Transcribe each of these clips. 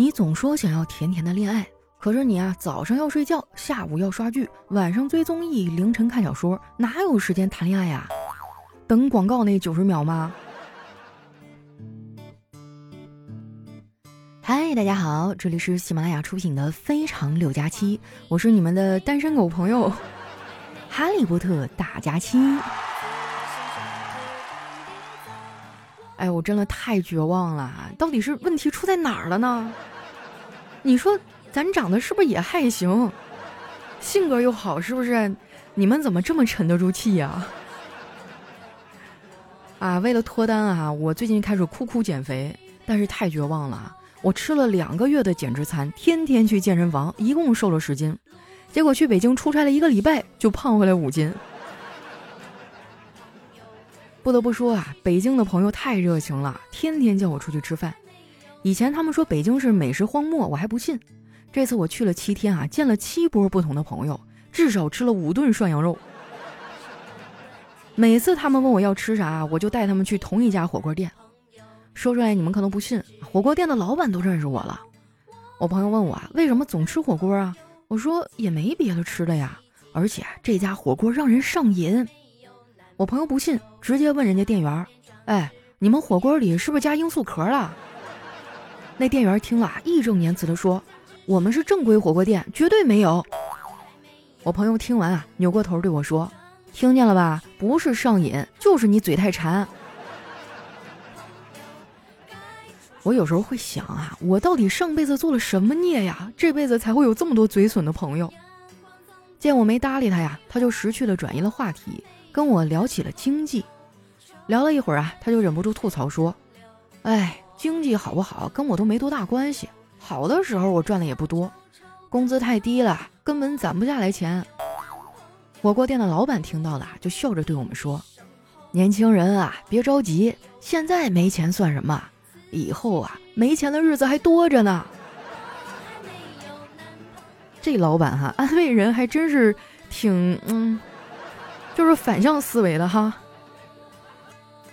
你总说想要甜甜的恋爱，可是你啊，早上要睡觉，下午要刷剧，晚上追综艺，凌晨看小说，哪有时间谈恋爱呀？等广告那九十秒吗？嗨，大家好，这里是喜马拉雅出品的《非常六加七》，我是你们的单身狗朋友，哈利波特大假期。哎，我真的太绝望了，到底是问题出在哪儿了呢？你说咱长得是不是也还行，性格又好，是不是？你们怎么这么沉得住气呀？啊，为了脱单啊，我最近开始酷酷减肥，但是太绝望了。我吃了两个月的减脂餐，天天去健身房，一共瘦了十斤，结果去北京出差了一个礼拜，就胖回来五斤。不得不说啊，北京的朋友太热情了，天天叫我出去吃饭。以前他们说北京是美食荒漠，我还不信。这次我去了七天啊，见了七波不同的朋友，至少吃了五顿涮羊肉。每次他们问我要吃啥，我就带他们去同一家火锅店。说出来你们可能不信，火锅店的老板都认识我了。我朋友问我啊，为什么总吃火锅啊？我说也没别的吃的呀，而且这家火锅让人上瘾。我朋友不信，直接问人家店员：“哎，你们火锅里是不是加罂粟壳了？”那店员听了，义正言辞地说：“我们是正规火锅店，绝对没有。”我朋友听完啊，扭过头对我说。听见了吧？不是上瘾，就是你嘴太馋。我有时候会想啊，我到底上辈子做了什么孽呀？这辈子才会有这么多嘴损的朋友。见我没搭理他呀，他就识趣的转移了话题，跟我聊起了经济。聊了一会儿啊，他就忍不住吐槽说：“哎，经济好不好跟我都没多大关系。好的时候我赚的也不多，工资太低了，根本攒不下来钱。”火锅店的老板听到了，就笑着对我们说：“年轻人啊，别着急，现在没钱算什么？以后啊，没钱的日子还多着呢。”这老板哈，安慰人还真是挺嗯，就是反向思维的哈。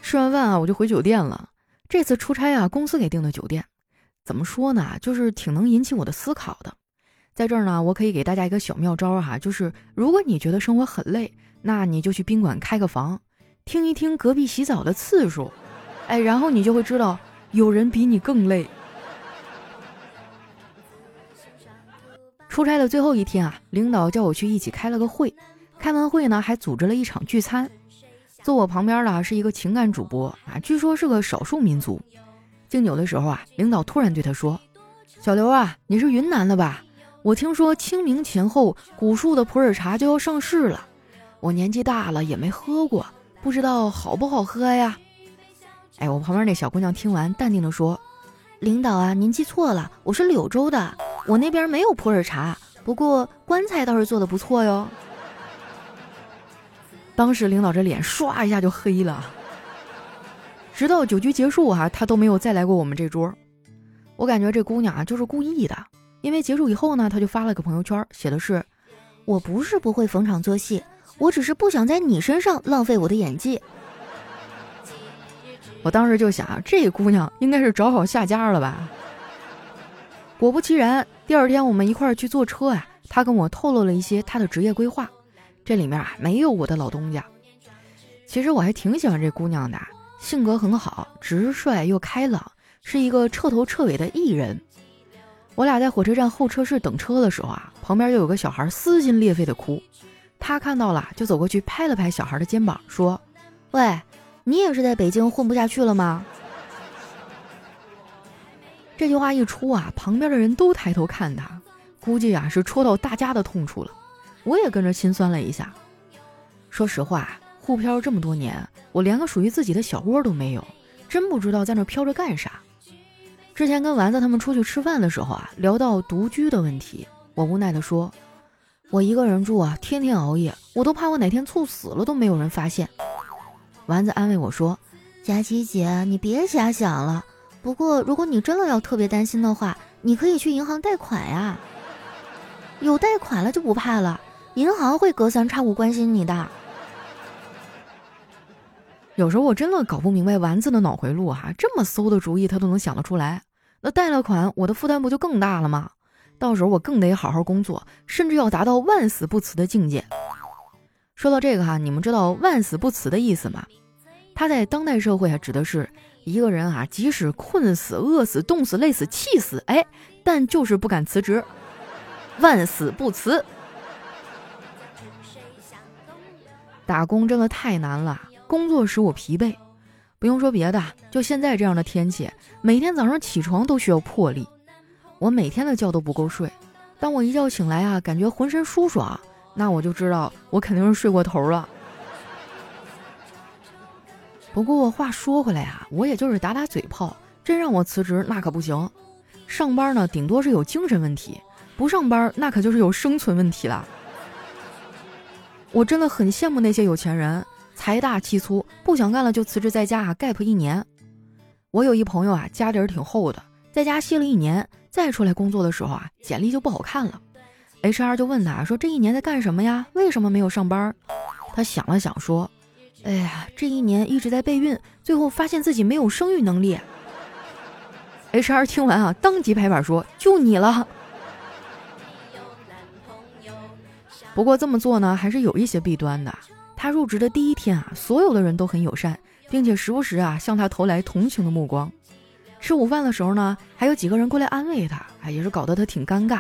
吃完饭啊，我就回酒店了。这次出差啊，公司给订的酒店，怎么说呢？就是挺能引起我的思考的。在这儿呢，我可以给大家一个小妙招哈，就是如果你觉得生活很累，那你就去宾馆开个房，听一听隔壁洗澡的次数，哎，然后你就会知道有人比你更累。出差的最后一天啊，领导叫我去一起开了个会，开完会呢，还组织了一场聚餐。坐我旁边的是一个情感主播啊，据说是个少数民族。敬酒的时候啊，领导突然对他说：“小刘啊，你是云南的吧？”我听说清明前后古树的普洱茶就要上市了，我年纪大了也没喝过，不知道好不好喝呀？哎，我旁边那小姑娘听完，淡定的说：“领导啊，您记错了，我是柳州的，我那边没有普洱茶，不过棺材倒是做的不错哟。”当时领导这脸唰一下就黑了，直到酒局结束啊，他都没有再来过我们这桌。我感觉这姑娘啊，就是故意的。因为结束以后呢，他就发了个朋友圈，写的是：“我不是不会逢场作戏，我只是不想在你身上浪费我的演技。”我当时就想，这姑娘应该是找好下家了吧？果不其然，第二天我们一块去坐车呀，她跟我透露了一些她的职业规划，这里面啊没有我的老东家。其实我还挺喜欢这姑娘的，性格很好，直率又开朗，是一个彻头彻尾的艺人。我俩在火车站候车室等车的时候啊，旁边就有个小孩撕心裂肺的哭，他看到了就走过去拍了拍小孩的肩膀，说：“喂，你也是在北京混不下去了吗？”这句话一出啊，旁边的人都抬头看他，估计啊是戳到大家的痛处了。我也跟着心酸了一下。说实话，沪漂这么多年，我连个属于自己的小窝都没有，真不知道在那飘着干啥。之前跟丸子他们出去吃饭的时候啊，聊到独居的问题，我无奈地说：“我一个人住啊，天天熬夜，我都怕我哪天猝死了都没有人发现。”丸子安慰我说：“佳琪姐，你别瞎想了。不过如果你真的要特别担心的话，你可以去银行贷款呀，有贷款了就不怕了，银行会隔三差五关心你的。”有时候我真的搞不明白丸子的脑回路哈，这么馊的主意他都能想得出来。那贷了款，我的负担不就更大了吗？到时候我更得好好工作，甚至要达到万死不辞的境界。说到这个哈，你们知道万死不辞的意思吗？它在当代社会啊，指的是一个人啊，即使困死、饿死、冻死、累死、气死，哎，但就是不敢辞职，万死不辞。打工真的太难了，工作使我疲惫。不用说别的，就现在这样的天气，每天早上起床都需要魄力。我每天的觉都不够睡，当我一觉醒来啊，感觉浑身舒爽，那我就知道我肯定是睡过头了。不过话说回来啊，我也就是打打嘴炮，真让我辞职那可不行。上班呢，顶多是有精神问题；不上班，那可就是有生存问题了。我真的很羡慕那些有钱人，财大气粗，不想干了就辞职在家啊 gap 一年。我有一朋友啊，家底儿挺厚的，在家歇了一年，再出来工作的时候啊，简历就不好看了。HR 就问他说：“这一年在干什么呀？为什么没有上班？”他想了想说：“哎呀，这一年一直在备孕，最后发现自己没有生育能力。”HR 听完啊，当即拍板说：“就你了。”不过这么做呢，还是有一些弊端的。他入职的第一天啊，所有的人都很友善，并且时不时啊向他投来同情的目光。吃午饭的时候呢，还有几个人过来安慰他，啊，也是搞得他挺尴尬。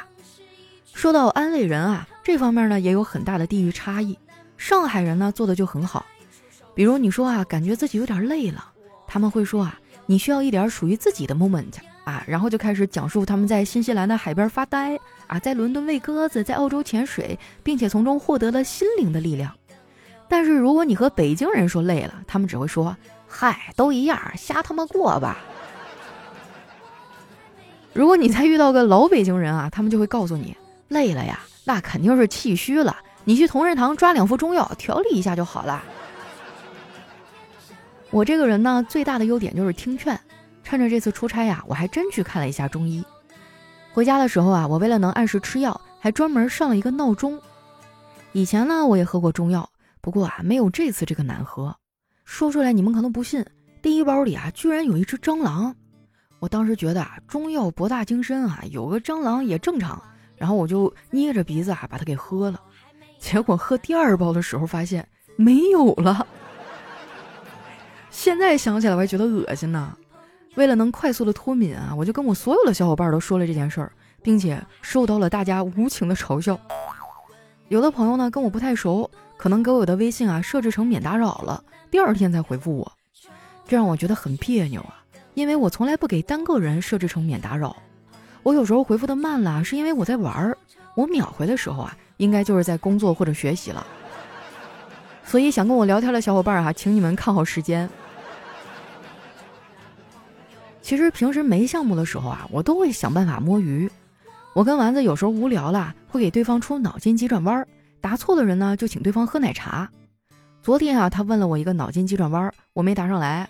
说到安慰人啊，这方面呢也有很大的地域差异。上海人呢做的就很好，比如你说啊，感觉自己有点累了，他们会说啊，你需要一点属于自己的 moment。啊，然后就开始讲述他们在新西兰的海边发呆啊，在伦敦喂鸽子，在澳洲潜水，并且从中获得了心灵的力量。但是如果你和北京人说累了，他们只会说：“嗨，都一样，瞎他妈过吧。”如果你再遇到个老北京人啊，他们就会告诉你：“累了呀，那肯定是气虚了，你去同仁堂抓两副中药调理一下就好了。”我这个人呢，最大的优点就是听劝。趁着这次出差呀，我还真去看了一下中医。回家的时候啊，我为了能按时吃药，还专门上了一个闹钟。以前呢，我也喝过中药，不过啊，没有这次这个难喝。说出来你们可能不信，第一包里啊，居然有一只蟑螂。我当时觉得啊，中药博大精深啊，有个蟑螂也正常。然后我就捏着鼻子啊，把它给喝了。结果喝第二包的时候，发现没有了。现在想起来我还觉得恶心呢。为了能快速的脱敏啊，我就跟我所有的小伙伴都说了这件事儿，并且受到了大家无情的嘲笑。有的朋友呢跟我不太熟，可能给我的微信啊设置成免打扰了，第二天才回复我，这让我觉得很别扭啊。因为我从来不给单个人设置成免打扰，我有时候回复的慢了，是因为我在玩儿，我秒回的时候啊，应该就是在工作或者学习了。所以想跟我聊天的小伙伴啊，请你们看好时间。其实平时没项目的时候啊，我都会想办法摸鱼。我跟丸子有时候无聊了，会给对方出脑筋急转弯，答错的人呢就请对方喝奶茶。昨天啊，他问了我一个脑筋急转弯，我没答上来。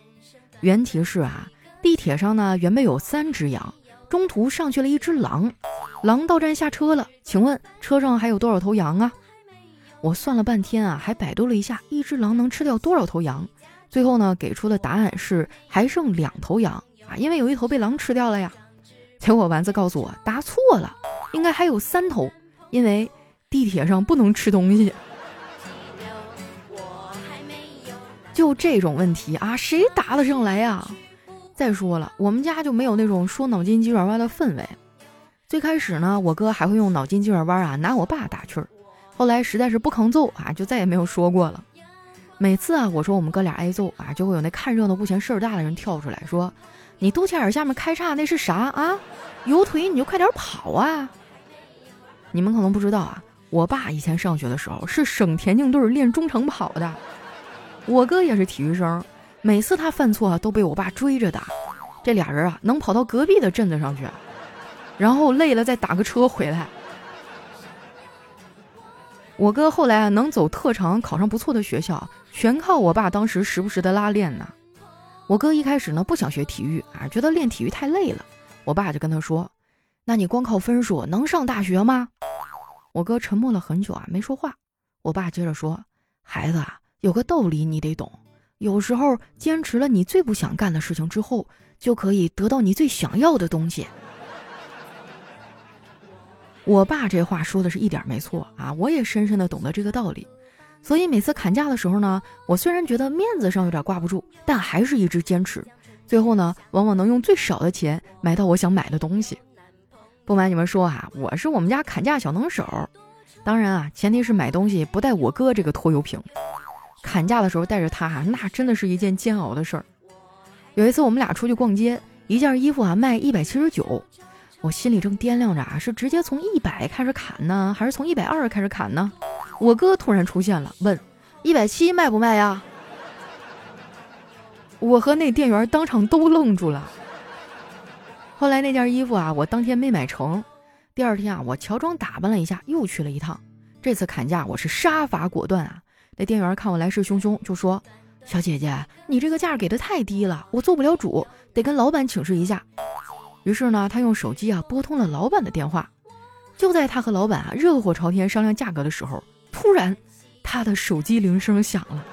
原题是啊，地铁上呢原本有三只羊，中途上去了一只狼，狼到站下车了，请问车上还有多少头羊啊？我算了半天啊，还百度了一下，一只狼能吃掉多少头羊？最后呢，给出的答案是还剩两头羊。啊，因为有一头被狼吃掉了呀，结果丸子告诉我答错了，应该还有三头，因为地铁上不能吃东西。就这种问题啊，谁答得上来呀？再说了，我们家就没有那种说脑筋急转弯的氛围。最开始呢，我哥还会用脑筋急转弯啊拿我爸打趣儿，后来实在是不抗揍啊，就再也没有说过了。每次啊，我说我们哥俩挨揍啊，就会有那看热闹不嫌事儿大的人跳出来说。你肚脐眼下面开叉那是啥啊？有腿你就快点跑啊！你们可能不知道啊，我爸以前上学的时候是省田径队练中长跑的，我哥也是体育生，每次他犯错都被我爸追着打，这俩人啊能跑到隔壁的镇子上去，然后累了再打个车回来。我哥后来能走特长，考上不错的学校，全靠我爸当时时不时的拉练呢。我哥一开始呢不想学体育啊，觉得练体育太累了。我爸就跟他说：“那你光靠分数能上大学吗？”我哥沉默了很久啊，没说话。我爸接着说：“孩子啊，有个道理你得懂，有时候坚持了你最不想干的事情之后，就可以得到你最想要的东西。我爸这话说的是一点没错啊，我也深深的懂得这个道理。所以每次砍价的时候呢，我虽然觉得面子上有点挂不住，但还是一直坚持。最后呢，往往能用最少的钱买到我想买的东西。不瞒你们说啊，我是我们家砍价小能手。当然啊，前提是买东西不带我哥这个拖油瓶。砍价的时候带着他哈，那真的是一件煎熬的事儿。有一次我们俩出去逛街，一件衣服啊卖一百七十九，我心里正掂量着啊，是直接从一百开始砍呢，还是从一百二开始砍呢？我哥突然出现了，问：一百七卖不卖呀？我和那店员当场都愣住了。后来那件衣服啊，我当天没买成。第二天啊，我乔装打扮了一下，又去了一趟。这次砍价我是杀伐果断啊。那店员看我来势汹汹，就说：“小姐姐，你这个价给的太低了，我做不了主，得跟老板请示一下。”于是呢，他用手机啊拨通了老板的电话。就在他和老板啊热火朝天商量价格的时候，突然他的手机铃声响了。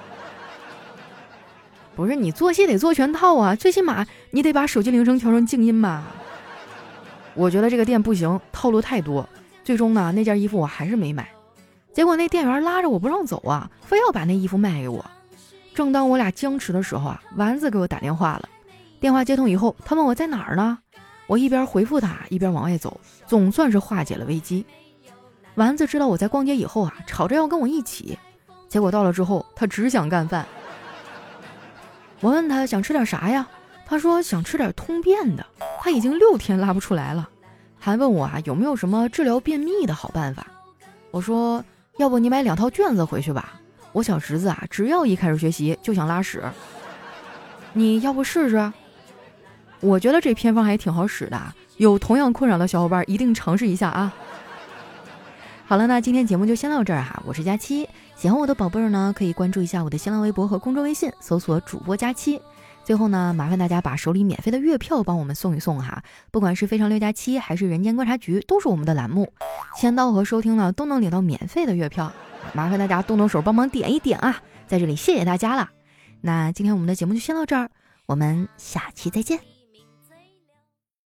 不是你做戏得做全套啊，最起码你得把手机铃声调成静音吧？我觉得这个店不行，套路太多。最终呢，那件衣服我还是没买。结果那店员拉着我不让走啊，非要把那衣服卖给我。正当我俩僵持的时候啊，丸子给我打电话了。电话接通以后，他问我在哪儿呢？我一边回复他，一边往外走，总算是化解了危机。丸子知道我在逛街以后啊，吵着要跟我一起。结果到了之后，他只想干饭。我问他想吃点啥呀？他说想吃点通便的。他已经六天拉不出来了，还问我啊有没有什么治疗便秘的好办法。我说。要不你买两套卷子回去吧，我小侄子啊，只要一开始学习就想拉屎。你要不试试？我觉得这偏方还挺好使的，有同样困扰的小伙伴一定尝试一下啊。好了，那今天节目就先到这儿哈，我是佳期，喜欢我的宝贝儿呢，可以关注一下我的新浪微博和公众微信，搜索主播佳期。最后呢，麻烦大家把手里免费的月票帮我们送一送哈，不管是非常六加七还是人间观察局，都是我们的栏目，签到和收听呢都能领到免费的月票，麻烦大家动动手帮忙点一点啊，在这里谢谢大家了。那今天我们的节目就先到这儿，我们下期再见。